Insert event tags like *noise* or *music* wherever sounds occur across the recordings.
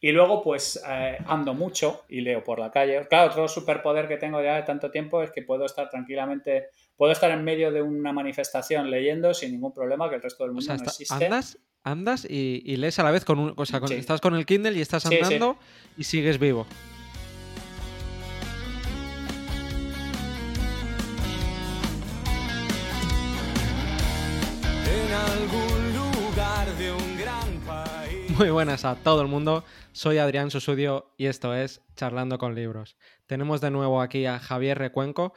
Y luego, pues eh, ando mucho y leo por la calle. Claro, otro superpoder que tengo ya de tanto tiempo es que puedo estar tranquilamente, puedo estar en medio de una manifestación leyendo sin ningún problema, que el resto del mundo no existe. Andas, andas y, lees a la vez con un. O sea, estás con el Kindle y estás andando y sigues vivo. Muy buenas a todo el mundo. Soy Adrián Susudio y esto es Charlando con Libros. Tenemos de nuevo aquí a Javier Recuenco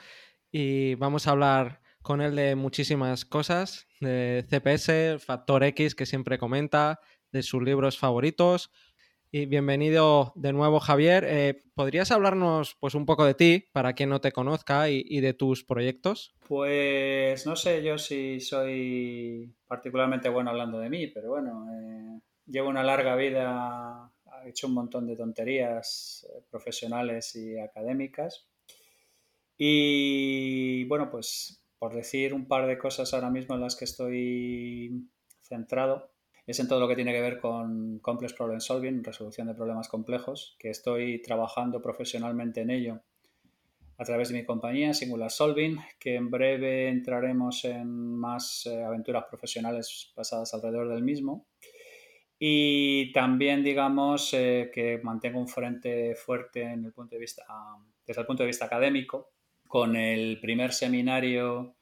y vamos a hablar con él de muchísimas cosas, de CPS, Factor X que siempre comenta, de sus libros favoritos. Y bienvenido de nuevo, Javier. Eh, ¿Podrías hablarnos pues, un poco de ti, para quien no te conozca, y, de tus proyectos? Pues no sé yo si soy particularmente bueno hablando de mí, pero bueno, eh, llevo una larga vida he hecho un montón de tonterías eh, profesionales y académicas. Y bueno, pues por decir un par de cosas ahora mismo en las que estoy centrado, es en todo lo que tiene que ver con Complex Problem Solving, resolución de problemas complejos, que estoy trabajando profesionalmente en ello a través de mi compañía Singular Solving, que en breve entraremos en más eh, aventuras profesionales basadas alrededor del mismo. Y también, digamos, eh, que mantengo un frente fuerte vista, desde el punto de vista académico, con el primer seminario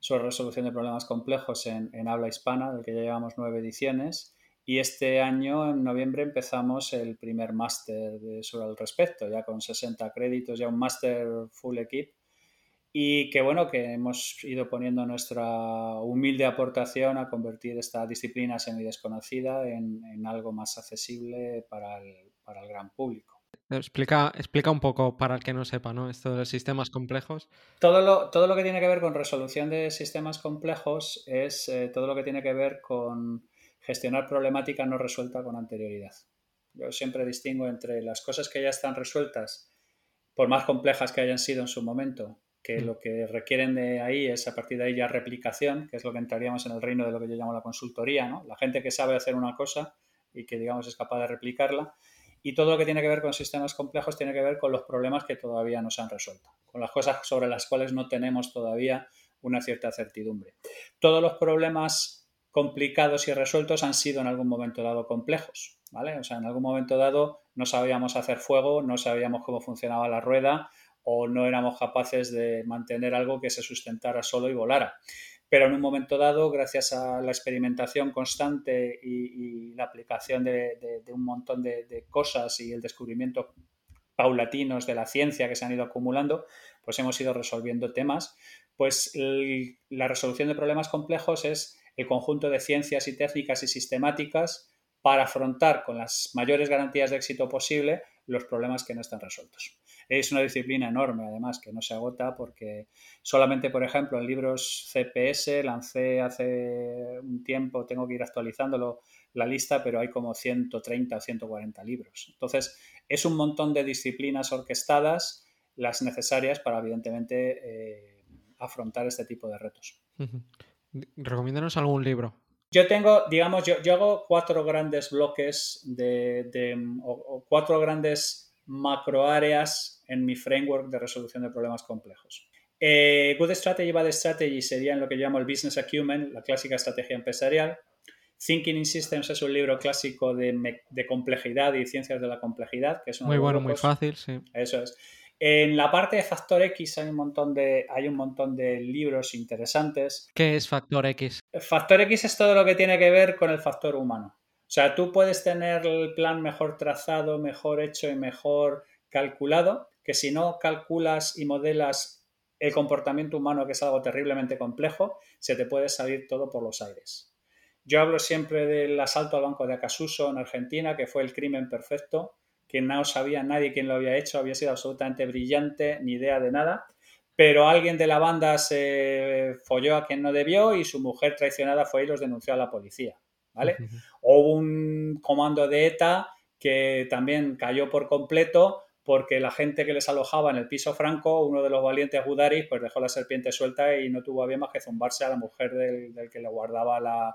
sobre resolución de problemas complejos en, habla hispana, del que ya llevamos nueve ediciones. Y este año, en noviembre, empezamos el primer máster sobre el respecto, ya con 60 créditos, ya un máster full equip y que bueno, que hemos ido poniendo nuestra humilde aportación a convertir esta disciplina semidesconocida en, en algo más accesible para el, para el, gran público. Explica, explica un poco para el que no sepa, ¿no? Esto de los sistemas complejos. Todo lo, todo lo que tiene que ver con resolución de sistemas complejos es eh, todo lo que tiene que ver con gestionar problemática no resuelta con anterioridad. Yo siempre distingo entre las cosas que ya están resueltas, por más complejas que hayan sido en su momento, que mm. lo que requieren de ahí es a partir de ahí ya replicación, que es lo que entraríamos en el reino de lo que yo llamo la consultoría, ¿no? La gente que sabe hacer una cosa y que digamos es capaz de replicarla. Y todo lo que tiene que ver con sistemas complejos tiene que ver con los problemas que todavía no se han resuelto, con las cosas sobre las cuales no tenemos todavía una cierta certidumbre. Todos los problemas complicados y resueltos han sido en algún momento dado complejos, ¿vale? O sea, en algún momento dado no sabíamos hacer fuego, no sabíamos cómo funcionaba la rueda, o no éramos capaces de mantener algo que se sustentara solo y volara. Pero en un momento dado, gracias a la experimentación constante y, la aplicación de, un montón de, cosas y el descubrimiento paulatinos de la ciencia que se han ido acumulando, pues hemos ido resolviendo temas. Pues la resolución de problemas complejos es el conjunto de ciencias y técnicas y sistemáticas para afrontar con las mayores garantías de éxito posible los problemas que no están resueltos. Es una disciplina enorme, además, que no se agota porque solamente, por ejemplo, en libros CPS lancé hace un tiempo, tengo que ir actualizándolo la lista, pero hay como 130 o 140 libros. Entonces, es un montón de disciplinas orquestadas, las necesarias para, evidentemente, eh, afrontar este tipo de retos. Recomiéndanos algún libro. Yo tengo, digamos, yo, yo hago cuatro grandes bloques de, o, cuatro grandes macroáreas en mi framework de resolución de problemas complejos. Eh, Good Strategy, Bad Strategy sería en lo que llamo el Business Acumen, la clásica estrategia empresarial. Thinking in Systems es un libro clásico de, complejidad y ciencias de la complejidad, que es muy bueno, muy fácil, sí. Eso es. En la parte de Factor X hay un montón de, hay un montón de libros interesantes. ¿Qué es Factor X? Factor X es todo lo que tiene que ver con el factor humano. O sea, tú puedes tener el plan mejor trazado, mejor hecho y mejor calculado, que si no calculas y modelas el comportamiento humano, que es algo terriblemente complejo, se te puede salir todo por los aires. Yo hablo siempre del asalto al banco de Acasuso en Argentina, que fue el crimen perfecto, que no sabía nadie quién lo había hecho, había sido absolutamente brillante, ni idea de nada, pero alguien de la banda se folló a quien no debió y su mujer traicionada fue y los denunció a la policía, ¿vale? Hubo un comando de ETA que también cayó por completo porque la gente que les alojaba en el piso franco, uno de los valientes Gudaris, pues dejó la serpiente suelta y no tuvo bien más que zumbarse a la mujer del, que le guardaba la,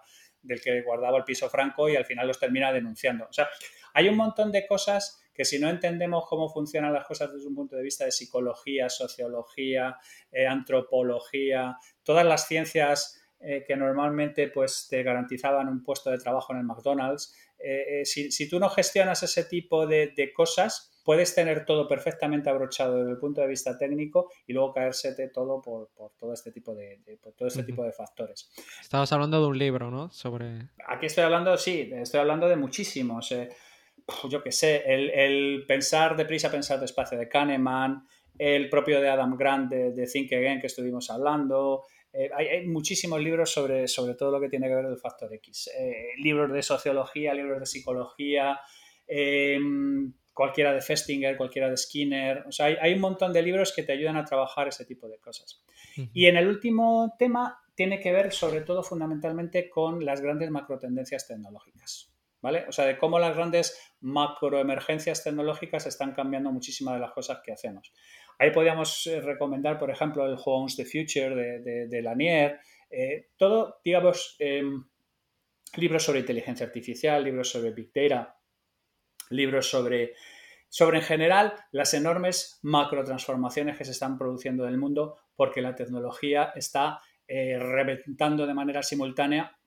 guardaba el piso franco y al final los termina denunciando. O sea, hay un montón de cosas que si no entendemos cómo funcionan las cosas desde un punto de vista de psicología, sociología, eh, antropología, todas las ciencias eh, que normalmente pues, te garantizaban un puesto de trabajo en el McDonald's, eh, si, tú no gestionas ese tipo de, cosas, puedes tener todo perfectamente abrochado desde el punto de vista técnico y luego caérsete todo por, todo este tipo de, todo este tipo de factores. Estabas hablando de un libro, ¿no? Sobre. Aquí estoy hablando, sí, estoy hablando de muchísimos yo qué sé, el, pensar deprisa, pensar despacio de Kahneman, el propio de Adam Grant de, Think Again que estuvimos hablando. Eh, hay, muchísimos libros sobre, sobre todo lo que tiene que ver el factor X. Eh, libros de sociología, libros de psicología, eh, cualquiera de Festinger, cualquiera de Skinner. O sea, hay, un montón de libros que te ayudan a trabajar ese tipo de cosas. Y en el último tema tiene que ver sobre todo fundamentalmente con las grandes macrotendencias tecnológicas. O sea, de cómo las grandes macroemergencias tecnológicas están cambiando muchísimas de las cosas que hacemos. Ahí podríamos eh, recomendar, por ejemplo, el Homes the Future de, de, Lanier, eh, todo, digamos, em, libros sobre inteligencia artificial, libros sobre Big Data, libros sobre, sobre en general las enormes macrotransformaciones que se están produciendo en el mundo porque la tecnología está eh, reventando de manera simultánea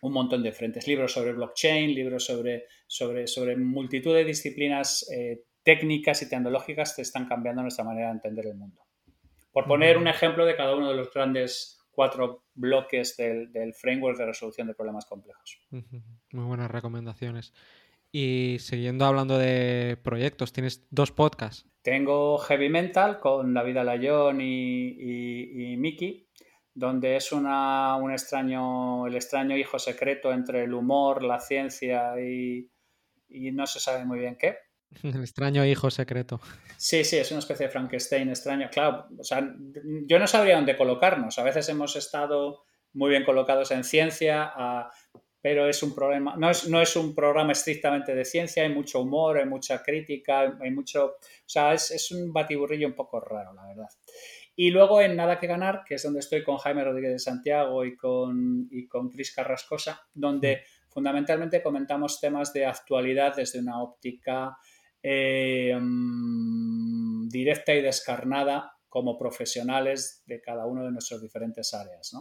un montón de frentes, libros sobre blockchain, libros sobre, sobre, sobre multitud de disciplinas eh, técnicas y tecnológicas que están cambiando nuestra manera de entender el mundo. Por poner un ejemplo de cada uno de los grandes cuatro bloques del, framework de resolución de problemas complejos. Muy buenas recomendaciones. Y siguiendo hablando de proyectos, tienes dos podcasts. Tengo Heavy Mental con David Alayón y, y, y Miki, donde es una, un extraño, el extraño hijo secreto entre el humor, la ciencia y, no se sabe muy bien qué. *laughs* El extraño hijo secreto. Sí, sí, es una especie de Frankenstein extraño. Claro, o sea, yo no sabría dónde colocarnos. A veces hemos estado muy bien colocados en ciencia, pero es un problema, no es, no es un programa estrictamente de ciencia, hay mucho humor, hay mucha crítica, hay mucho, o sea, es, es un batiburrillo un poco raro, la verdad. Y luego en Nada que Ganar, que es donde estoy con Jaime Rodríguez de Santiago y con, y con Cris Carrascosa, donde fundamentalmente comentamos temas de actualidad desde una óptica eh, mm, directa y descarnada como profesionales de cada uno de nuestras diferentes áreas.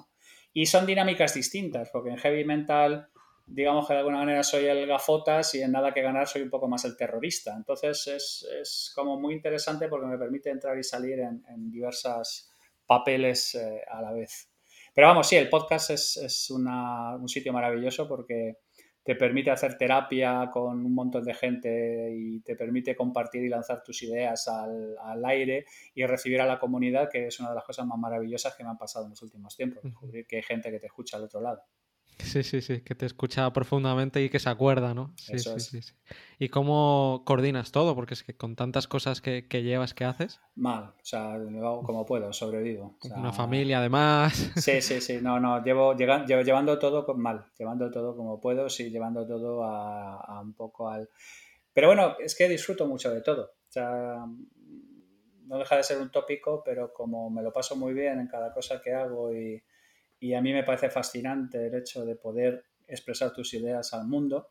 Y son dinámicas distintas, porque en Heavy Mental digamos que de alguna manera soy el gafotas y en nada que ganar soy un poco más el terrorista. Entonces es, es como muy interesante porque me permite entrar y salir en, en diversos papeles eh, a la vez. Pero vamos, sí, el podcast es, es una, un sitio maravilloso porque te permite hacer terapia con un montón de gente y te permite compartir y lanzar tus ideas al, al, aire y recibir a la comunidad, que es una de las cosas más maravillosas que me han pasado en los últimos tiempos, descubrir que hay gente que te escucha al otro lado. Sí, sí, sí, que te escucha profundamente y que se acuerda, ¿no? Sí, sí, sí, sí, ¿Y cómo coordinas todo? Porque es que con tantas cosas que, llevas, que haces? Mal, o sea, lo hago como puedo, sobrevivo. Una familia además. *laughs* Sí, sí, sí, no, no, llevo, llevando todo mal, llevando todo como puedo, sí, llevando todo a, un poco al... Pero bueno, es que disfruto mucho de todo. O sea, no deja de ser un tópico, pero como me lo paso muy bien en cada cosa que hago y y a mí me parece fascinante el hecho de poder expresar tus ideas al mundo,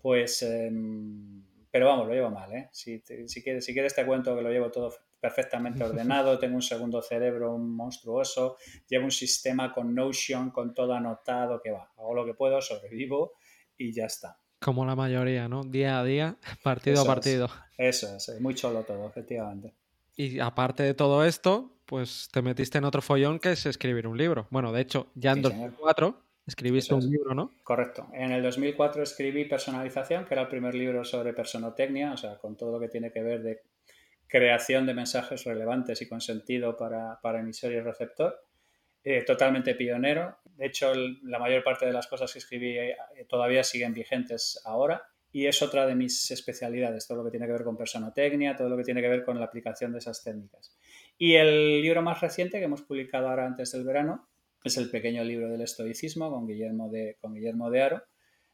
pues, em, pero vamos, lo llevo mal, ¿eh? Si, si, quieres, si quieres te cuento que lo llevo todo perfectamente ordenado, tengo un segundo cerebro monstruoso, llevo un sistema con Notion, con todo anotado, que va, hago lo que puedo, sobrevivo y ya está. Como la mayoría, ¿no? Día a día, *laughs* partido a partido. eso es, muy cholo todo, efectivamente. Y aparte de todo esto, pues te metiste en otro follón que es escribir un libro. Bueno, de hecho, ya en 2004 escribiste un libro, ¿no? Correcto. En el 2004 escribí Personalización, que era el primer libro sobre personotecnia, o sea, con todo lo que tiene que ver de creación de mensajes relevantes y con sentido para, emisor y receptor. Eh, totalmente pionero. De hecho, la mayor parte de las cosas que escribí eh, todavía siguen vigentes ahora y es otra de mis especialidades, todo lo que tiene que ver con personotecnia, todo lo que tiene que ver con la aplicación de esas técnicas. Y el libro más reciente que hemos publicado ahora antes del verano es el pequeño libro del estoicismo con Guillermo de, con Guillermo de Aro,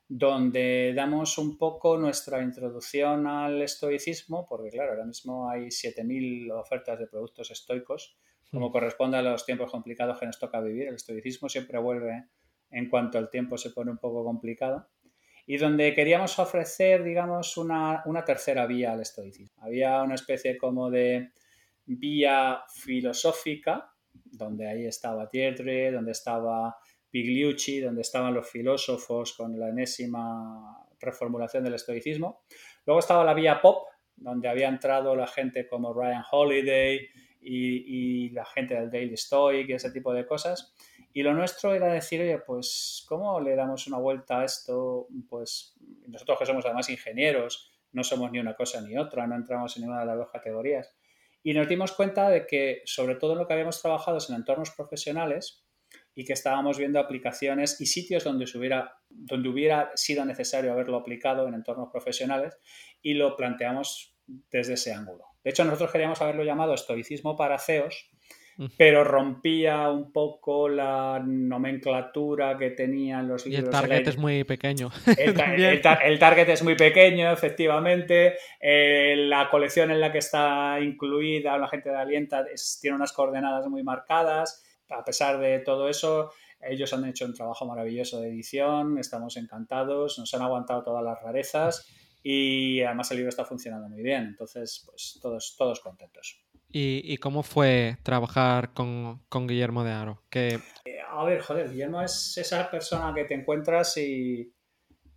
donde damos un poco nuestra introducción al estoicismo, porque claro, ahora mismo hay 7.000 ofertas de productos estoicos, como hmm. corresponde a los tiempos complicados que nos toca vivir. El estoicismo siempre vuelve en cuanto el tiempo se pone un poco complicado y donde queríamos ofrecer, digamos, una, tercera vía al estoicismo. Había una especie como de vía filosófica, donde ahí estaba Deirdre, donde estaba Pigliucci, donde estaban los filósofos con la enésima reformulación del estoicismo. Luego estaba la vía pop, donde había entrado la gente como Ryan Holiday y, y la gente del Daily Stoic y ese tipo de cosas. Y lo nuestro era decir, oye, pues, ¿cómo le damos una vuelta a esto? Pues nosotros que somos además ingenieros, no somos ni una cosa ni otra, no entramos en ninguna de las dos categorías. Y nos dimos cuenta de que, sobre todo en lo que habíamos trabajado es en entornos profesionales y que estábamos viendo aplicaciones y sitios donde, hubiera, donde hubiera sido necesario haberlo aplicado en entornos profesionales y lo planteamos desde ese ángulo. De hecho, nosotros queríamos haberlo llamado estoicismo para CEOs, pero rompía un poco la nomenclatura que tenían los libros. Y el target es muy pequeño. *laughs* El, target es muy pequeño, efectivamente. Eh, la colección en la que está incluida la gente de Alienta tiene unas coordenadas muy marcadas. A pesar de todo eso, ellos han hecho un trabajo maravilloso de edición, estamos encantados, nos han aguantado todas las rarezas y además el libro está funcionando muy bien. Entonces, pues todos, todos contentos. ¿Y, cómo fue trabajar con, Guillermo de Aro? Que... A ver, joder, Guillermo es esa persona que te encuentras y,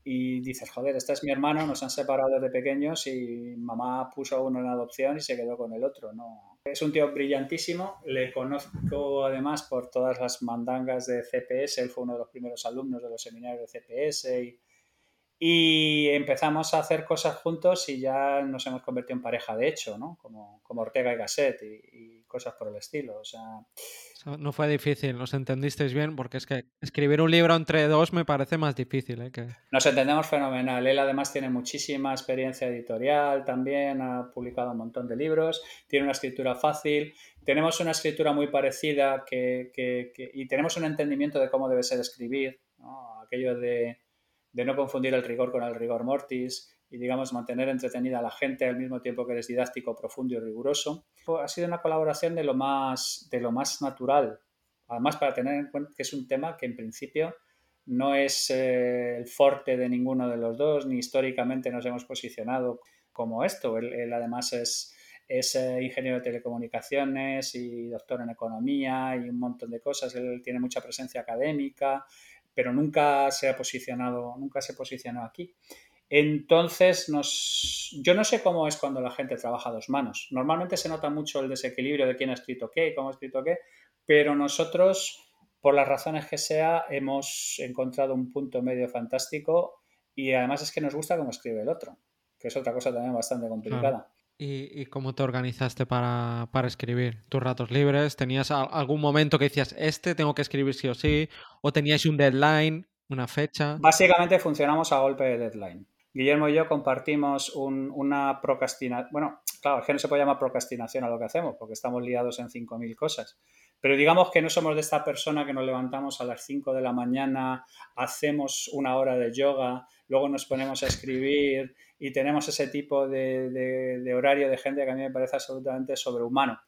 dices, joder, este es mi hermano, nos han separado desde pequeños y mamá puso uno en adopción y se quedó con el otro. No. Es un tío brillantísimo, le conozco además por todas las mandangas de CPS, él fue uno de los primeros alumnos de los seminarios de CPS y y empezamos a hacer cosas juntos y ya nos hemos convertido en pareja de hecho, ¿no? Como, como Ortega y Gasset y, cosas por el estilo. O sea... No fue difícil, nos entendisteis bien, porque es que escribir un libro entre dos me parece más difícil. ¿eh? Que... Nos entendemos fenomenal. Él además tiene muchísima experiencia editorial también, ha publicado un montón de libros, tiene una escritura fácil. Tenemos una escritura muy parecida que, que, y tenemos un entendimiento de cómo debe ser escribir, ¿no? aquello de de no confundir el rigor con el rigor mortis y, digamos, mantener entretenida a la gente al mismo tiempo que eres didáctico, profundo y riguroso. Ha sido una colaboración de lo más, de lo más natural. Además, para tener en cuenta que es un tema que en principio no es eh, el forte de ninguno de los dos, ni históricamente nos hemos posicionado como esto. Él, además es, es eh, ingeniero de telecomunicaciones y doctor en economía y un montón de cosas. Él tiene mucha presencia académica, pero nunca se ha posicionado, nunca se posicionó aquí. Entonces, nos, yo no sé cómo es cuando la gente trabaja a dos manos. Normalmente se nota mucho el desequilibrio de quién ha escrito qué y cómo ha escrito qué, pero nosotros, por las razones que sea, hemos encontrado un punto medio fantástico y además es que nos gusta cómo escribe el otro, que es otra cosa también bastante complicada. ¿Y, cómo te organizaste para, escribir tus ratos libres? ¿Tenías algún momento que decías, este tengo que escribir sí o sí? ¿O teníais un deadline, una fecha? Básicamente funcionamos a golpe de deadline. Guillermo y yo compartimos una procrastinación. Bueno, claro, es que no se puede llamar procrastinación a lo que hacemos, porque estamos liados en 5.000 cosas. Pero digamos que no somos de esta persona que nos levantamos a las 5 de la mañana, hacemos una hora de yoga, luego nos ponemos a escribir y tenemos ese tipo de, horario de gente que a mí me parece absolutamente sobrehumano.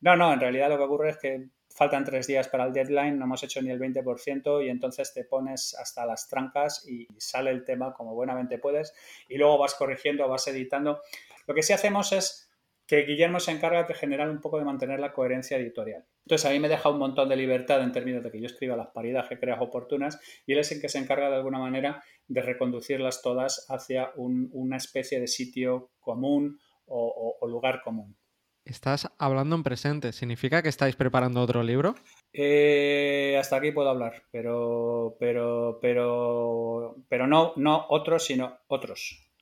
No, no, en realidad lo que ocurre es que faltan tres días para el deadline, no hemos hecho ni el 20% y entonces te pones hasta las trancas y sale el tema como buenamente puedes y luego vas corrigiendo, vas editando. Lo que sí hacemos es que Guillermo se encarga de generar un poco de mantener la coherencia editorial. Entonces a mí me deja un montón de libertad en términos de que yo escriba las paridas que creas oportunas y él es el que se encarga de alguna manera de reconducirlas todas hacia una especie de sitio común o, lugar común. Estás hablando en presente. ¿Significa que estáis preparando otro libro? Eh, hasta aquí puedo hablar, pero, pero, pero, pero no, no otros, sino otros.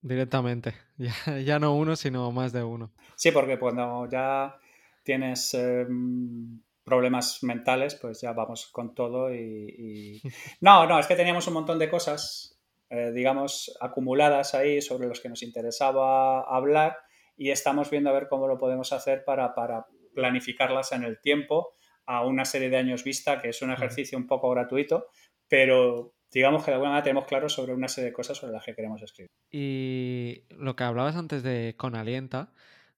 Directamente. *laughs* Ya, no uno, sino más de uno. Sí, porque cuando ya tienes em, problemas mentales, pues ya vamos con todo y, *laughs* No, no, es que teníamos un montón de cosas, eh, digamos, acumuladas ahí sobre los que nos interesaba hablar y estamos viendo a ver cómo lo podemos hacer para, para planificarlas en el tiempo a una serie de años vista, que es un ejercicio un poco gratuito, pero digamos que de alguna manera tenemos claro sobre una serie de cosas sobre las que queremos escribir. Y lo que hablabas antes de con Alienta,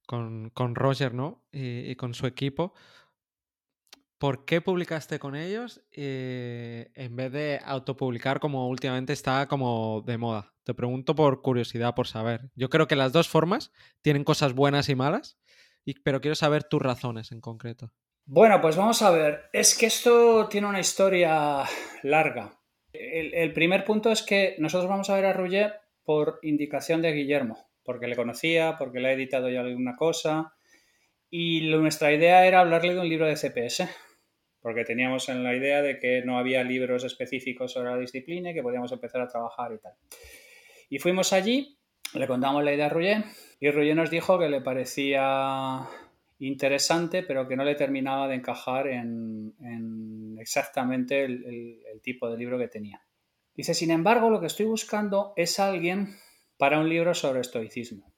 con, Roger, ¿no? Y, con su equipo, ¿por qué publicaste con ellos eh, en vez de autopublicar como últimamente está como de moda? Te pregunto por curiosidad, por saber. Yo creo que las dos formas tienen cosas buenas y malas, pero quiero saber tus razones en concreto. Bueno, pues vamos a ver. Es que esto tiene una historia larga. El, primer punto es que nosotros vamos a ver a Rouget por indicación de Guillermo, porque le conocía, porque le ha editado ya alguna cosa. Y nuestra idea era hablarle de un libro de CPS, porque teníamos en la idea de que no había libros específicos sobre la disciplina y que podíamos empezar a trabajar y tal. Y fuimos allí, le contamos la idea a Rouget y Rouget nos dijo que le parecía interesante, pero que no le terminaba de encajar en, exactamente el, tipo de libro que tenía. Dice, sin embargo, lo que estoy buscando es alguien para un libro sobre estoicismo.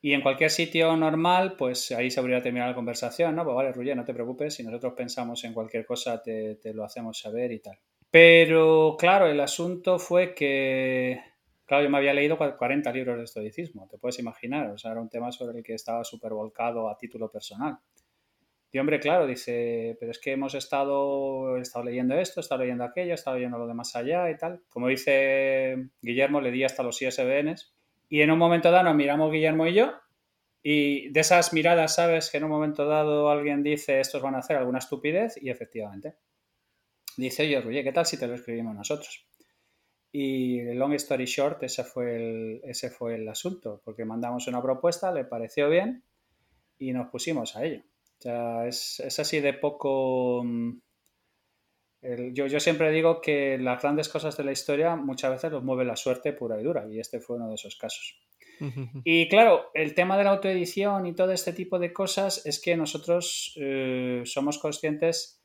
Y en cualquier sitio normal, pues ahí se habría terminado la conversación, ¿no? Pues vale, Ruye, no te preocupes, si nosotros pensamos en cualquier cosa, te lo hacemos saber y tal. Pero claro, el asunto fue que Claro, yo me había leído 40 libros de estoicismo, te puedes imaginar, o sea, era un tema sobre el que estaba súper volcado a título personal. Y hombre, claro, dice, pero es que hemos estado, estado leyendo esto, he estado leyendo aquello, he estado leyendo lo de más allá y tal. Como dice Guillermo, le di hasta los ISBNs y en un momento dado nos miramos Guillermo y yo y de esas miradas, sabes que en un momento dado alguien dice, estos van a hacer alguna estupidez y efectivamente. Dice, oye, Ruye, ¿qué tal si te lo escribimos nosotros? Y long story short, ese fue, el, ese fue el asunto, porque mandamos una propuesta, le pareció bien y nos pusimos a ello. O sea, es, es así de poco... Yo, yo, siempre digo que las grandes cosas de la historia muchas veces los mueve la suerte pura y dura, y este fue uno de esos casos. Y claro, el tema de la autoedición y todo este tipo de cosas es que nosotros eh, somos conscientes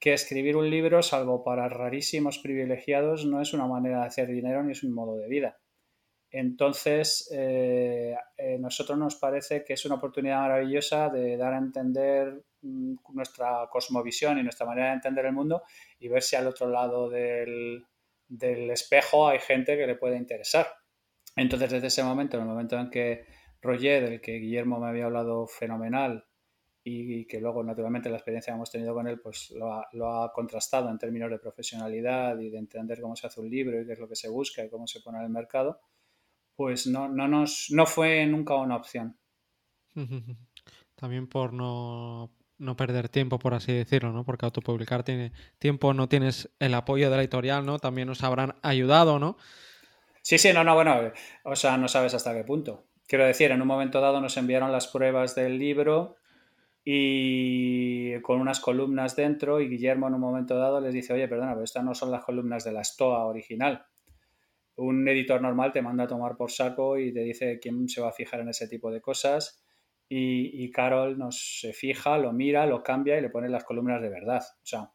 que escribir un libro, salvo para rarísimos privilegiados, no es una manera de hacer dinero ni es un modo de vida. Entonces, eh, eh, nosotros nos parece que es una oportunidad maravillosa de dar a entender nuestra cosmovisión y nuestra manera de entender el mundo y ver si al otro lado del, del espejo hay gente que le puede interesar. Entonces, desde ese momento, en el momento en que Roger, del que Guillermo me había hablado fenomenal, y que luego naturalmente la experiencia que hemos tenido con él pues lo ha, lo ha, contrastado en términos de profesionalidad y de entender cómo se hace un libro y qué es lo que se busca y cómo se pone en el mercado, pues no, no, nos, no fue nunca una opción. *laughs* También por no, no perder tiempo, por así decirlo, ¿no? Porque autopublicar tiene tiempo, no tienes el apoyo de la editorial, ¿no? También nos habrán ayudado, ¿no? Sí, sí, no, no, bueno, o sea, no sabes hasta qué punto. Quiero decir, en un momento dado nos enviaron las pruebas del libro y con unas columnas dentro y Guillermo en un momento dado les dice, oye, perdona, pero estas no son las columnas de la STOA original. Un editor normal te manda a tomar por saco y te dice quién se va a fijar en ese tipo de cosas y, Carol nos se fija, lo mira, lo cambia y le pone las columnas de verdad. O sea,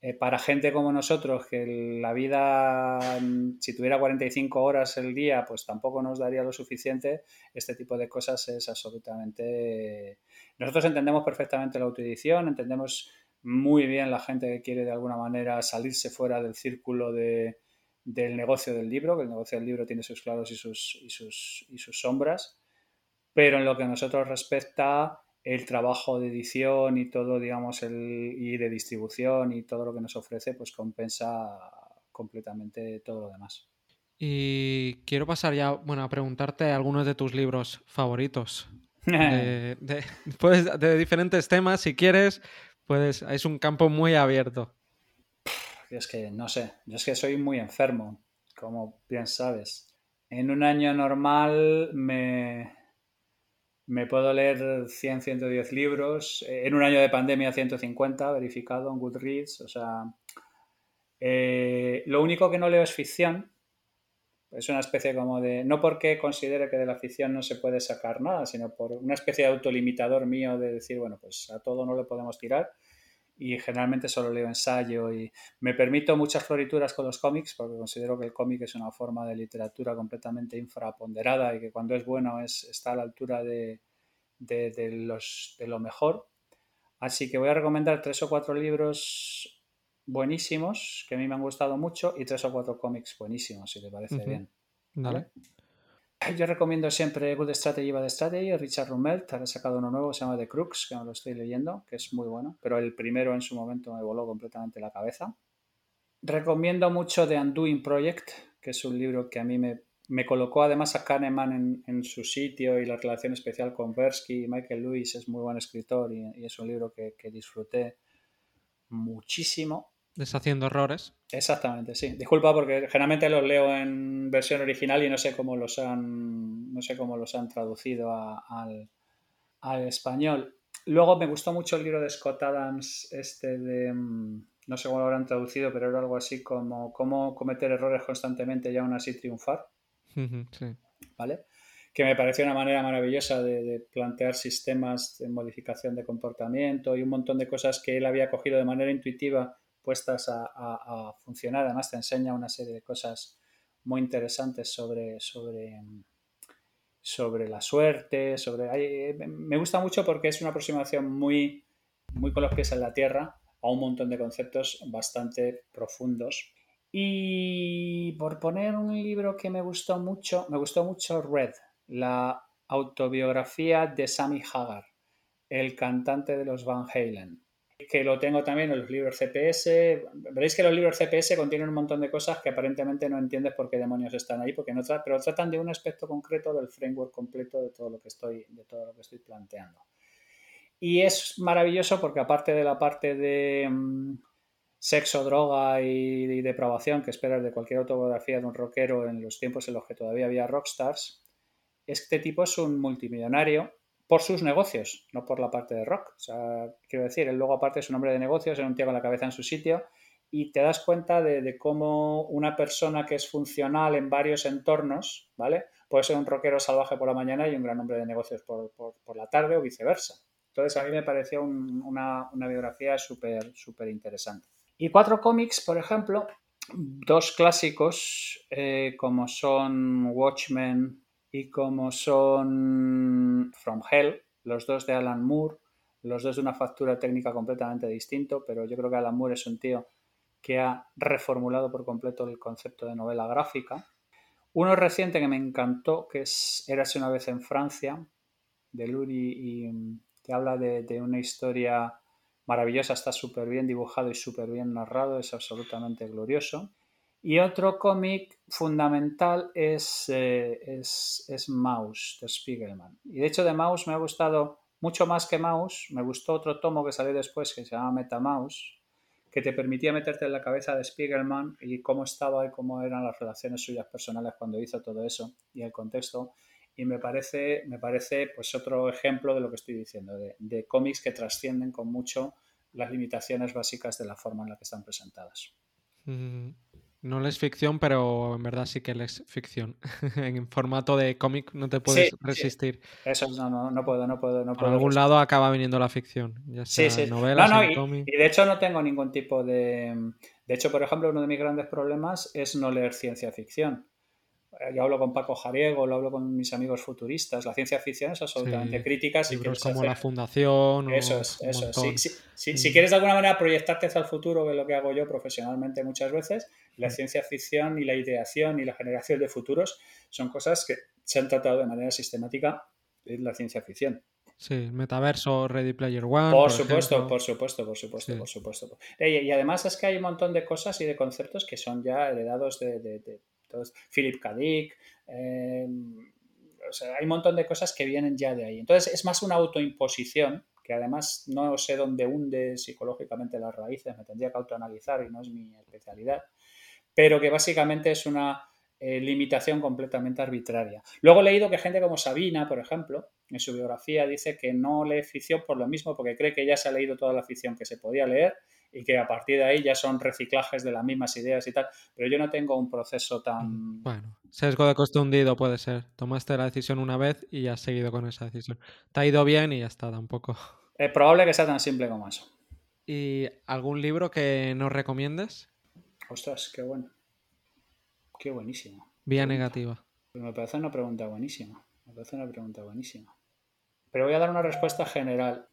eh, para gente como nosotros, que la vida, mm, si tuviera 45 horas el día, pues tampoco nos daría lo suficiente, este tipo de cosas es absolutamente... Nosotros entendemos perfectamente la autoedición, entendemos muy bien la gente que quiere de alguna manera salirse fuera del círculo de, del negocio del libro, que el negocio del libro tiene sus claros y sus, y sus, y sus sombras, pero en lo que a nosotros respecta, el trabajo de edición y todo, digamos, el, y de distribución y todo lo que nos ofrece, pues compensa completamente todo lo demás. Y quiero pasar ya, bueno, a preguntarte algunos de tus libros favoritos. *laughs* de, de, diferentes temas, si quieres, puedes, es un campo muy abierto. Es que no sé, yo es que soy muy enfermo, como bien sabes. En un año normal me, me puedo leer 100, 110 libros. Eh, en un año de pandemia, 150, verificado en Goodreads. O sea, eh, lo único que no leo es ficción. Es una especie como de. No porque considere que de la ficción no se puede sacar nada, sino por una especie de autolimitador mío de decir, bueno, pues a todo no le podemos tirar y generalmente solo leo ensayo y me permito muchas florituras con los cómics porque considero que el cómic es una forma de literatura completamente infraponderada y que cuando es bueno es, está a la altura de, de, los, de lo mejor. Así que voy a recomendar tres o cuatro libros buenísimos que a mí me han gustado mucho y tres o cuatro cómics buenísimos, si te parece bien. ¿Vale? Yo recomiendo siempre Good Strategy, Bad Strategy, Richard Rummel, ha sacado uno nuevo, se llama The Crux, que no lo estoy leyendo, que es muy bueno, pero el primero en su momento me voló completamente la cabeza. Recomiendo mucho The Undoing Project, que es un libro que a mí me, me colocó además a Kahneman en, su sitio y la relación especial con Versky. Michael Lewis es muy buen escritor y, es un libro que disfruté muchísimo. Deshaciendo errores. Exactamente, sí. Disculpa porque generalmente los leo en versión original y no sé cómo los han, no sé cómo los han traducido al, español. Luego me gustó mucho el libro de Scott Adams, este de, mm, no sé cómo lo habrán traducido, pero era algo así como cómo cometer errores constantemente y aún así triunfar. Sí. ¿Vale? Que me pareció una manera maravillosa de, plantear sistemas de modificación de comportamiento y un montón de cosas que él había cogido de manera intuitiva puestas a, funcionar. Además, te enseña una serie de cosas muy interesantes sobre, sobre, sobre la suerte. Sobre, me gusta mucho porque es una aproximación muy, muy con los pies en la tierra a un montón de conceptos bastante profundos. Y por poner un libro que me gustó mucho, me gustó mucho Red, la autobiografía de Sammy Hagar, el cantante de los Van Halen que lo tengo también en los libros CPS. Veréis que los libros CPS contienen un montón de cosas que aparentemente no entiendes por qué demonios están ahí, porque no pero tratan de un aspecto concreto del framework completo de todo lo que estoy, de todo lo que estoy planteando. Y es maravilloso porque aparte de la parte de mm, sexo, droga y, depravación que esperas de cualquier autobiografía de un rockero en los tiempos en los que todavía había rockstars, este tipo es un multimillonario por sus negocios, no por la parte de rock. O sea, quiero decir, él luego aparte es un hombre de negocios, es un tío con la cabeza en su sitio y te das cuenta de, cómo una persona que es funcional en varios entornos, ¿vale? Puede ser un rockero salvaje por la mañana y un gran hombre de negocios por, la tarde o viceversa. Entonces a mí me pareció una, biografía súper, súper interesante. Y cuatro cómics, por ejemplo, dos clásicos eh, como son Watchmen y como son From Hell, los dos de Alan Moore, los dos de una factura técnica completamente distinto, pero yo creo que Alan Moore es un tío que ha reformulado por completo el concepto de novela gráfica. Uno reciente que me encantó, que es Érase una vez en Francia, de Luri, y que habla de, de una historia maravillosa, está súper bien dibujado y súper bien narrado, es absolutamente glorioso. Y otro cómic fundamental es, eh, es, es, Mouse, de Spiegelman. Y de hecho de Mouse me ha gustado mucho más que Mouse. Me gustó otro tomo que salió después que se llama MetaMouse, que te permitía meterte en la cabeza de Spiegelman y cómo estaba y cómo eran las relaciones suyas personales cuando hizo todo eso y el contexto. Y me parece, me parece pues otro ejemplo de lo que estoy diciendo, de, cómics que trascienden con mucho las limitaciones básicas de la forma en la que están presentadas. Mm. No es ficción, pero en verdad sí que es ficción. *laughs* en formato de cómic no te puedes resistir. Eso no, no, no puedo, no puedo. No Por algún lado acaba viniendo la ficción. Ya sea sí, sí. Novelas, no, no, y, de hecho no tengo ningún tipo de... De hecho, por ejemplo, uno de mis grandes problemas es no leer ciencia ficción. Eh, yo hablo con Paco Jariego, lo hablo con mis amigos futuristas. La ciencia ficción es absolutamente crítica. Si Libros como La Fundación. Eso es, eso es. Si, si, quieres de alguna manera proyectarte hacia el futuro, que es lo que hago yo profesionalmente muchas veces, la ciencia ficción y la ideación y la generación de futuros son cosas que se han tratado de manera sistemática en la ciencia ficción. Sí, metaverso, Ready Player One. Por, supuesto, por supuesto, por supuesto, por supuesto. Y, además es que hay un montón de cosas y de conceptos que son ya heredados de Philip K. Dick, eh, hay un montón de cosas que vienen ya de ahí. Entonces es más una autoimposición que además no sé dónde hunde psicológicamente las raíces, me tendría que autoanalizar y no es mi especialidad, pero que básicamente es una eh, limitación completamente arbitraria. Luego he leído que gente como Sabina, por ejemplo, en su biografía dice que no lee ficción por lo mismo, porque cree que ya se ha leído toda la ficción que se podía leer y que a partir de ahí ya son reciclajes de las mismas ideas y tal, pero yo no tengo un proceso tan... Mm, bueno, sesgo de coste hundido puede ser. Tomaste la decisión una vez y has seguido con esa decisión. Te ha ido bien y ya está, tampoco. Es probable que sea tan simple como eso. ¿Y algún libro que nos recomiendes? Ostras, qué bueno. Qué buenísimo. Vía negativa. Pues me parece una pregunta buenísima. Me parece una pregunta buenísima. Pero voy a dar una respuesta general.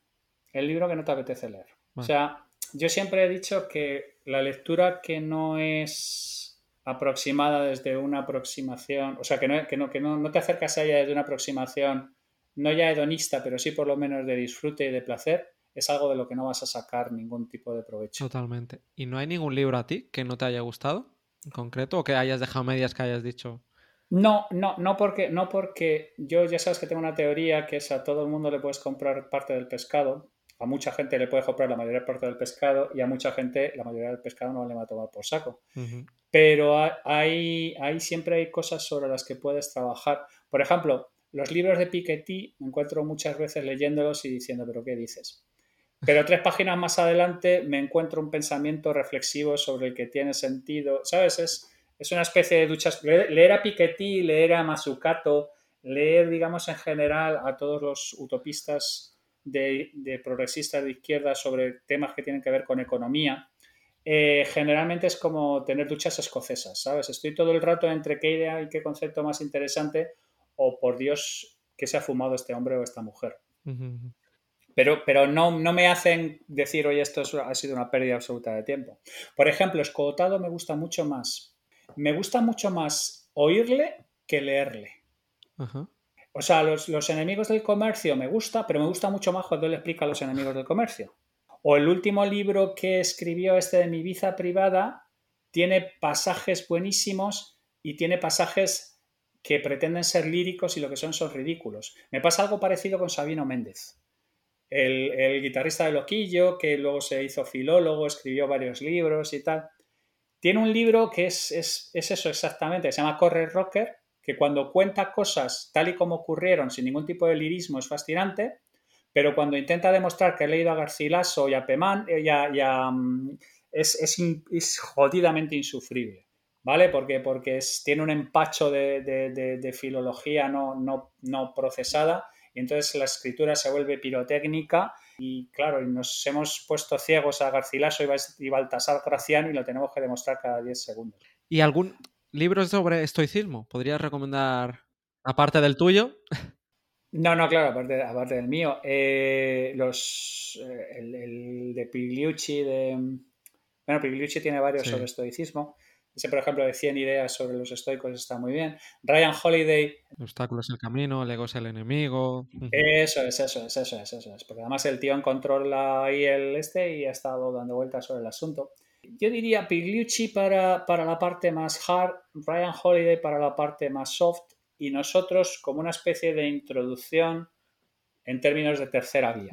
El libro que no te apetece leer. O sea, yo siempre he dicho que la lectura que no es aproximada desde una aproximación, o sea, que no, que no, que no, no te acercas a ella desde una aproximación no ya hedonista, pero sí por lo menos de disfrute y de placer, es algo de lo que no vas a sacar ningún tipo de provecho. Totalmente. ¿Y no hay ningún libro a ti que no te haya gustado en concreto o que hayas dejado medias que hayas dicho? No, no, no porque, no porque yo ya sabes que tengo una teoría que es a todo el mundo le puedes comprar parte del pescado, a mucha gente le puedes comprar la mayoría parte del pescado y a mucha gente la mayoría del pescado no le va a tomar por saco. Pero hay, hay, siempre hay cosas sobre las que puedes trabajar. Por ejemplo, los libros de Piketty me encuentro muchas veces leyéndolos y diciendo, pero ¿qué dices? Pero tres páginas más adelante me encuentro un pensamiento reflexivo sobre el que tiene sentido. ¿Sabes? Es, es una especie de duchas. Leer a Piketty, leer a Masukato, leer, digamos, en general a todos los utopistas de, progresistas de izquierda sobre temas que tienen que ver con economía. Eh, generalmente es como tener duchas escocesas, ¿sabes? Estoy todo el rato entre qué idea y qué concepto más interesante o por Dios que se ha fumado este hombre o esta mujer. Pero, pero no, no, me hacen decir, oye, esto ha sido una pérdida absoluta de tiempo. Por ejemplo, Escotado me gusta mucho más. Me gusta mucho más oírle que leerle. O sea, los, los, enemigos del comercio me gusta, pero me gusta mucho más cuando él explica a los enemigos del comercio. O el último libro que escribió este de mi vida privada tiene pasajes buenísimos y tiene pasajes que pretenden ser líricos y lo que son son ridículos. Me pasa algo parecido con Sabino Méndez el, guitarrista de Loquillo, que luego se hizo filólogo, escribió varios libros y tal. Tiene un libro que es, eso exactamente, se llama Correr Rocker, que cuando cuenta cosas tal y como ocurrieron, sin ningún tipo de lirismo, es fascinante, pero cuando intenta demostrar que ha leído a Garcilaso y a Pemán, eh, mm, es, jodidamente insufrible, ¿vale? Porque, porque tiene un empacho de, filología no, no, no procesada y entonces la escritura se vuelve pirotécnica y claro, nos hemos puesto ciegos a Garcilaso y Baltasar Graciano y lo tenemos que demostrar cada 10 segundos. ¿Y algún libro sobre estoicismo? ¿Podrías recomendar aparte del tuyo? No, no, claro, aparte, aparte del mío. Eh, los, eh, el, de Pigliucci, de... Bueno, Pigliucci tiene varios sobre estoicismo. Ese, por ejemplo, de 100 ideas sobre los estoicos está muy bien. Ryan Holiday. El obstáculo es el camino, el ego es el enemigo. Eso es, eso es, eso es, eso es. Porque además el tío controla ahí el este y ha estado dando vueltas sobre el asunto. Yo diría Pigliucci para, para la parte más hard, Ryan Holiday para la parte más soft y nosotros como una especie de introducción en términos de tercera vía.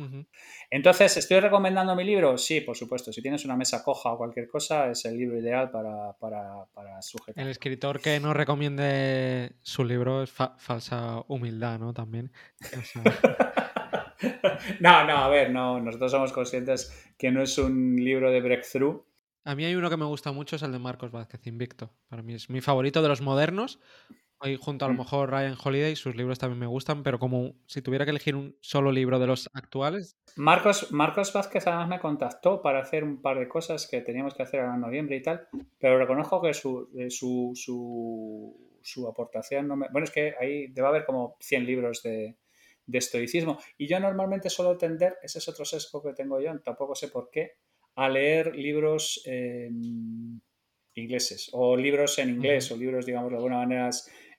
Entonces, ¿estoy recomendando mi libro? Sí, por supuesto. Si tienes una mesa coja o cualquier cosa, es el libro ideal para, para, sujetar. El escritor que no recomiende su libro es falsa humildad, ¿no? También. *laughs* no, no, a ver, no, nosotros somos conscientes que no es un libro de breakthrough. A mí hay uno que me gusta mucho, es el de Marcos Vázquez, Invicto. Para mí es mi favorito de los modernos, Ahí junto a lo mm. mejor Ryan Holiday, sus libros también me gustan, pero como si tuviera que elegir un solo libro de los actuales. Marcos, Marcos Vázquez además me contactó para hacer un par de cosas que teníamos que hacer en noviembre y tal, pero reconozco que su, su, su, aportación no me... Bueno, es que ahí debe haber como 100 libros de, estoicismo. Y yo normalmente suelo tender, ese es otro sesgo que tengo yo, tampoco sé por qué, a leer libros em, ingleses o libros en inglés o libros, digamos, de alguna manera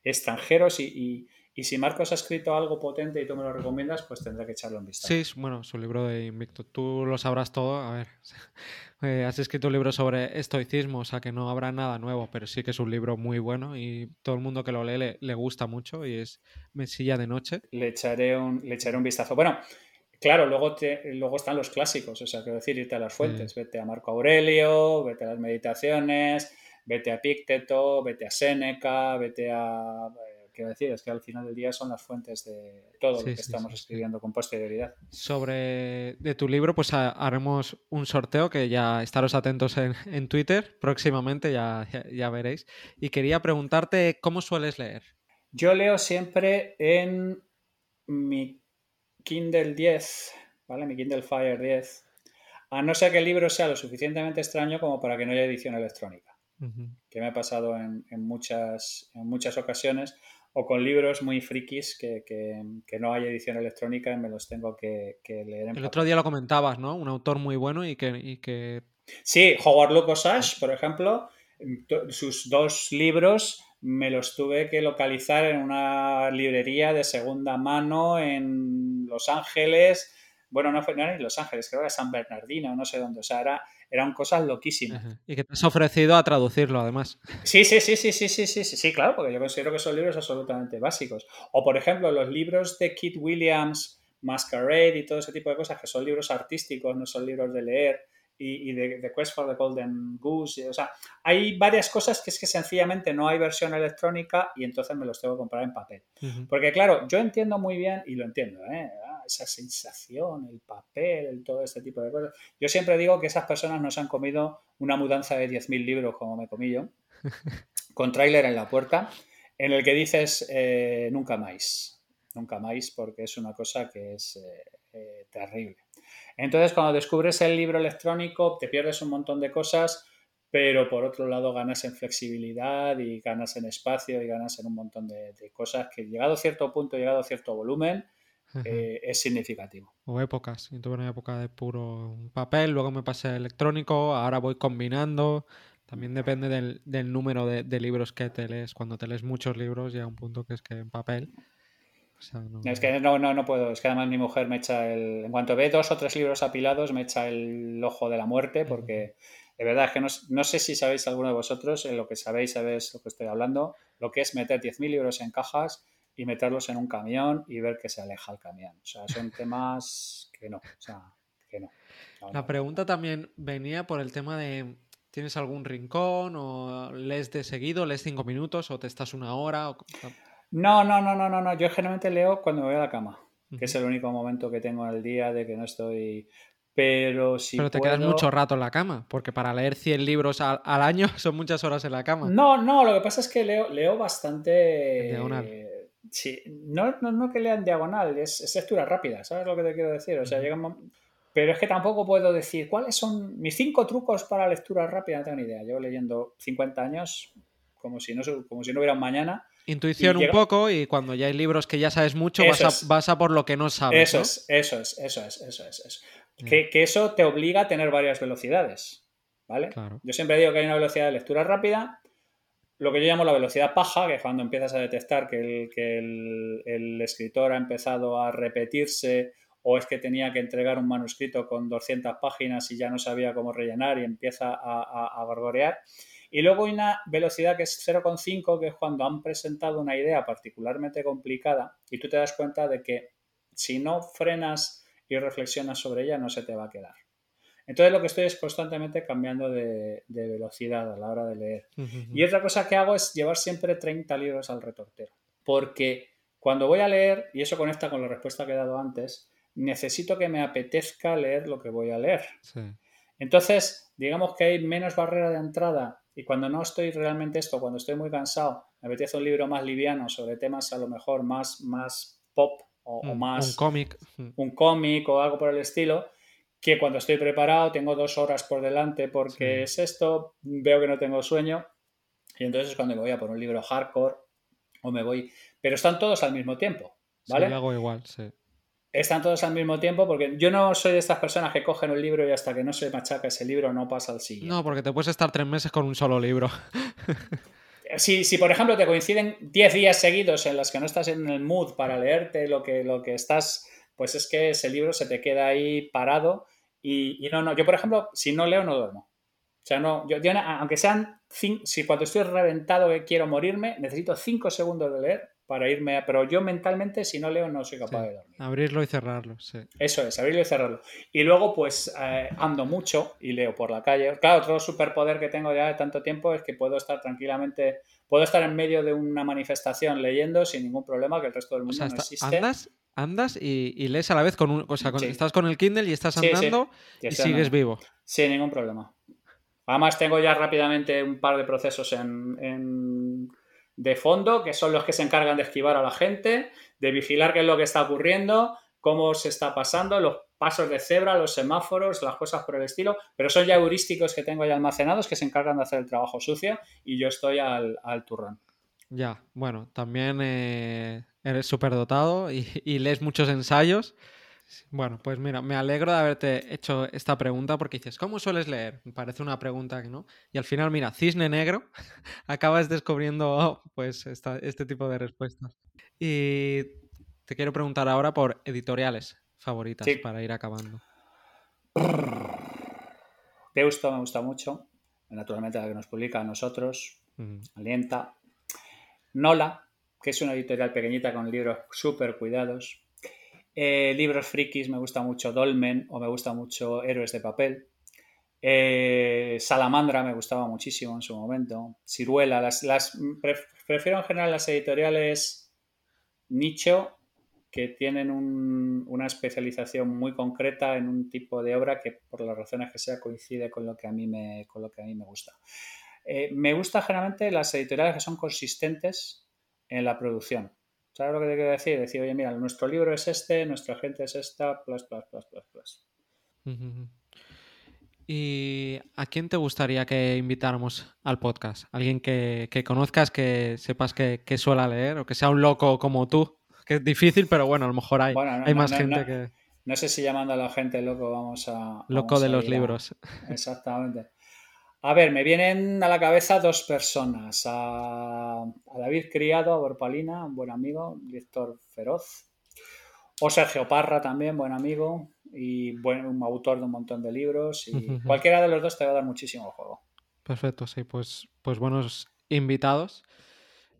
extranjeros y, si Marcos ha escrito algo potente y tú me lo recomiendas, pues tendré que echarlo en vista. Sí, bueno, su libro de Invicto. Tú lo sabrás todo. A ver, *laughs* eh, has escrito un libro sobre estoicismo, o sea que no habrá nada nuevo, pero sí que es un libro muy bueno y todo el mundo que lo lee le, gusta mucho y es mesilla de noche. Le echaré un, le echaré un vistazo. Bueno, Claro, luego, luego están los clásicos, o sea, quiero decir, irte a las fuentes, vete a Marco Aurelio, vete a las meditaciones, vete a Pícteto, vete a Séneca, vete a... Eh, quiero decir, es que al final del día son las fuentes de todo lo que estamos escribiendo con posterioridad. Sobre de tu libro, pues haremos un sorteo que ya estaros atentos en, Twitter próximamente, ya, ya, veréis. Y quería preguntarte, ¿cómo sueles leer? Yo leo siempre en mi Kindle 10, ¿vale? Mi Kindle Fire 10. A no ser que el libro sea lo suficientemente extraño como para que no haya edición electrónica que me ha pasado en, muchas, en muchas ocasiones, o con libros muy frikis que, que, no hay edición electrónica y me los tengo que, leer. En El otro día lo comentabas, ¿no? Un autor muy bueno y que... Y que... Sí, Howard Lucas Ash, por ejemplo, sus dos libros me los tuve que localizar en una librería de segunda mano en Los Ángeles. Bueno, no, fue, no era en Los Ángeles, creo que era San Bernardino, no sé dónde. O sea, era, eran cosas loquísimas. Y que te has ofrecido a traducirlo, además. Sí, sí, sí, sí, sí, sí, sí, sí, sí, claro, porque yo considero que son libros absolutamente básicos. O, por ejemplo, los libros de Kit Williams, Masquerade y todo ese tipo de cosas, que son libros artísticos, no son libros de leer y, de, The Quest for the Golden Goose. o sea, hay varias cosas que es que sencillamente no hay versión electrónica y entonces me los tengo que comprar en papel. Porque claro, yo entiendo muy bien, y lo entiendo, ¿eh? ah, esa sensación, el papel, el, todo este tipo de cosas. Yo siempre digo que esas personas nos han comido una mudanza de 10.000 libros, como me comí yo, *laughs* con tráiler en la puerta, en el que dices eh, nunca más, nunca más, porque es una cosa que es eh, terrible. Entonces, cuando descubres el libro electrónico, te pierdes un montón de cosas, pero por otro lado ganas en flexibilidad y ganas en espacio y ganas en un montón de, cosas que llegado a cierto punto, llegado a cierto volumen, eh, es significativo. O épocas. Yo tuve una época de puro papel, luego me pasé electrónico, ahora voy combinando. También depende del, número de, de, libros que te lees. Cuando te lees muchos libros, llega un punto que es que en papel es que no, no, no puedo, es que además mi mujer me echa el... En cuanto ve dos o tres libros apilados, me echa el ojo de la muerte porque de verdad es que no, sé si sabéis alguno de vosotros, en lo que sabéis, sabéis lo que estoy hablando, lo que es meter 10.000 libros en cajas y meterlos en un camión y ver que se aleja el camión. O sea, son temas que no, o sea, que no. la pregunta también venía por el tema de ¿Tienes algún rincón o lees de seguido, lees cinco minutos o te estás una hora? O... No, no, no, no, no, no. Yo generalmente leo cuando me voy a la cama, que es el único momento que tengo al día de que no estoy. Pero si. Pero te quedas mucho rato en la cama, porque para leer 100 libros al, año *laughs* son muchas horas en la cama. No, no, lo que pasa es que leo, leo bastante. En diagonal. sí, no, no, no, que lea en diagonal, es, es, lectura rápida, ¿sabes lo que te quiero decir? O sea, llega Pero es que tampoco puedo decir cuáles son mis cinco trucos para lectura rápida, no tengo ni idea. Llevo leyendo 50 años como si no, como si no hubiera un mañana Intuición un poco y cuando ya hay libros que ya sabes mucho, vas a, por lo que no sabes. Eso es, eso es, eso es, eso es. Que, eso te obliga a tener varias velocidades. ¿Vale? Yo siempre digo que hay una velocidad de lectura rápida, lo que yo llamo la velocidad paja, que es cuando empiezas a detectar que el, que el, escritor ha empezado a repetirse o es que tenía que entregar un manuscrito con 200 páginas y ya no sabía cómo rellenar y empieza a, a, a gorgorear. Y luego hay una velocidad que es 0,5, que es cuando han presentado una idea particularmente complicada y tú te das cuenta de que si no frenas y reflexionas sobre ella, no se te va a quedar. Entonces lo que estoy es constantemente cambiando de, velocidad a la hora de leer. Y otra cosa que hago es llevar siempre 30 libros al retortero. Porque cuando voy a leer, y eso conecta con la respuesta que he dado antes, necesito que me apetezca leer lo que voy a leer. Entonces, digamos que hay menos barrera de entrada y cuando no estoy realmente esto, cuando estoy muy cansado, me apetece un libro más liviano sobre temas a lo mejor más, más pop o, mm, más... Un cómic. Mm. Un cómic o algo por el estilo, que cuando estoy preparado tengo dos horas por delante porque es esto, veo que no tengo sueño y entonces es cuando me voy a por un libro hardcore o me voy... Pero están todos al mismo tiempo, ¿vale? Sí, hago igual, sí. Están todos al mismo tiempo porque yo no soy de estas personas que cogen un libro y hasta que no se machaca ese libro no pasa al siguiente. No, porque te puedes estar tres meses con un solo libro. *laughs* si, si, por ejemplo, te coinciden diez días seguidos en los que no estás en el mood para leerte lo que, lo que estás, pues es que ese libro se te queda ahí parado y, no, no, yo por ejemplo, si no leo no duermo. O sea, no, yo, aunque sean, si cuando estoy reventado que quiero morirme, necesito cinco segundos de leer para irme, pero yo mentalmente si no leo no soy capaz de dormir. Abrirlo y cerrarlo, sí. Eso es, abrirlo y cerrarlo. Y luego pues eh, ando mucho y leo por la calle. Claro, otro superpoder que tengo ya de tanto tiempo es que puedo estar tranquilamente, puedo estar en medio de una manifestación leyendo sin ningún problema que el resto del mundo no existe. Andas, andas y, lees a la vez con un, o sea, estás con el Kindle y estás andando y, sigues vivo. Sin ningún problema. Además tengo ya rápidamente un par de procesos en de fondo, que son los que se encargan de esquivar a la gente, de vigilar qué es lo que está ocurriendo, cómo se está pasando, los pasos de cebra, los semáforos, las cosas por el estilo, pero son ya heurísticos que tengo ya almacenados que se encargan de hacer el trabajo sucio y yo estoy al, al turrón. Ya, bueno, también eh, eres súper dotado y, lees muchos ensayos. Bueno, pues mira, me alegro de haberte hecho esta pregunta porque dices, ¿cómo sueles leer? Me parece una pregunta que no. Y al final, mira, cisne negro, *laughs* acabas descubriendo oh, pues este tipo de respuestas. Y te quiero preguntar ahora por editoriales favoritas para ir acabando. Deusto me gusta mucho, naturalmente la que nos publica a nosotros, Alienta. Nola, que es una editorial pequeñita con libros súper cuidados. Eh, libros frikis, me gusta mucho Dolmen o me gusta mucho Héroes de Papel. Eh, Salamandra me gustaba muchísimo en su momento. Ciruela, las, prefiero en general las editoriales nicho que tienen una especialización muy concreta en un tipo de obra que por las razones que sea coincide con lo que a mí me, con lo que a mí me gusta. Eh, me gusta generalmente las editoriales que son consistentes en la producción. ¿Sabes lo que te quiero decir? Decir, oye, mira, nuestro libro es este, nuestra gente es esta, plus, plus, plus, plus, plus. ¿Y a quién te gustaría que invitáramos al podcast? ¿Alguien que, conozcas, que sepas que, que, suela leer o que sea un loco como tú? Que es difícil, pero bueno, a lo mejor hay, hay más gente que... No sé si llamando a la gente loco vamos a... Loco de los libros. Exactamente. A ver, me vienen a la cabeza dos personas. A, David Criado, a Borpalina, un buen amigo, Víctor Feroz. O Sergio Parra también, buen amigo. Y buen, un autor de un montón de libros. Y cualquiera de los dos te va a dar muchísimo juego. Perfecto, sí, pues, pues buenos invitados.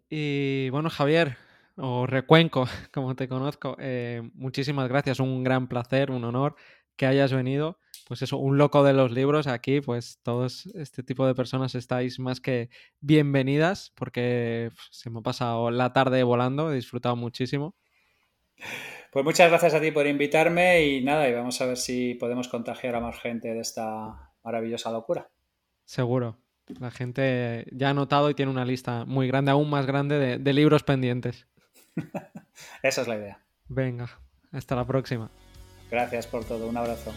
Y bueno, Javier, o Recuenco, *laughs* como te conozco, eh, muchísimas gracias, un gran placer, un honor que hayas venido pues eso, un loco de los libros aquí, pues todos este tipo de personas estáis más que bienvenidas porque se me ha pasado la tarde volando, he disfrutado muchísimo. Pues muchas gracias a ti por invitarme y nada, y vamos a ver si podemos contagiar a más gente de esta maravillosa locura. Seguro. La gente ya ha notado y tiene una lista muy grande, aún más grande, de, de libros pendientes. *laughs* Esa es la idea. Venga, hasta la próxima. Gracias por todo, un abrazo.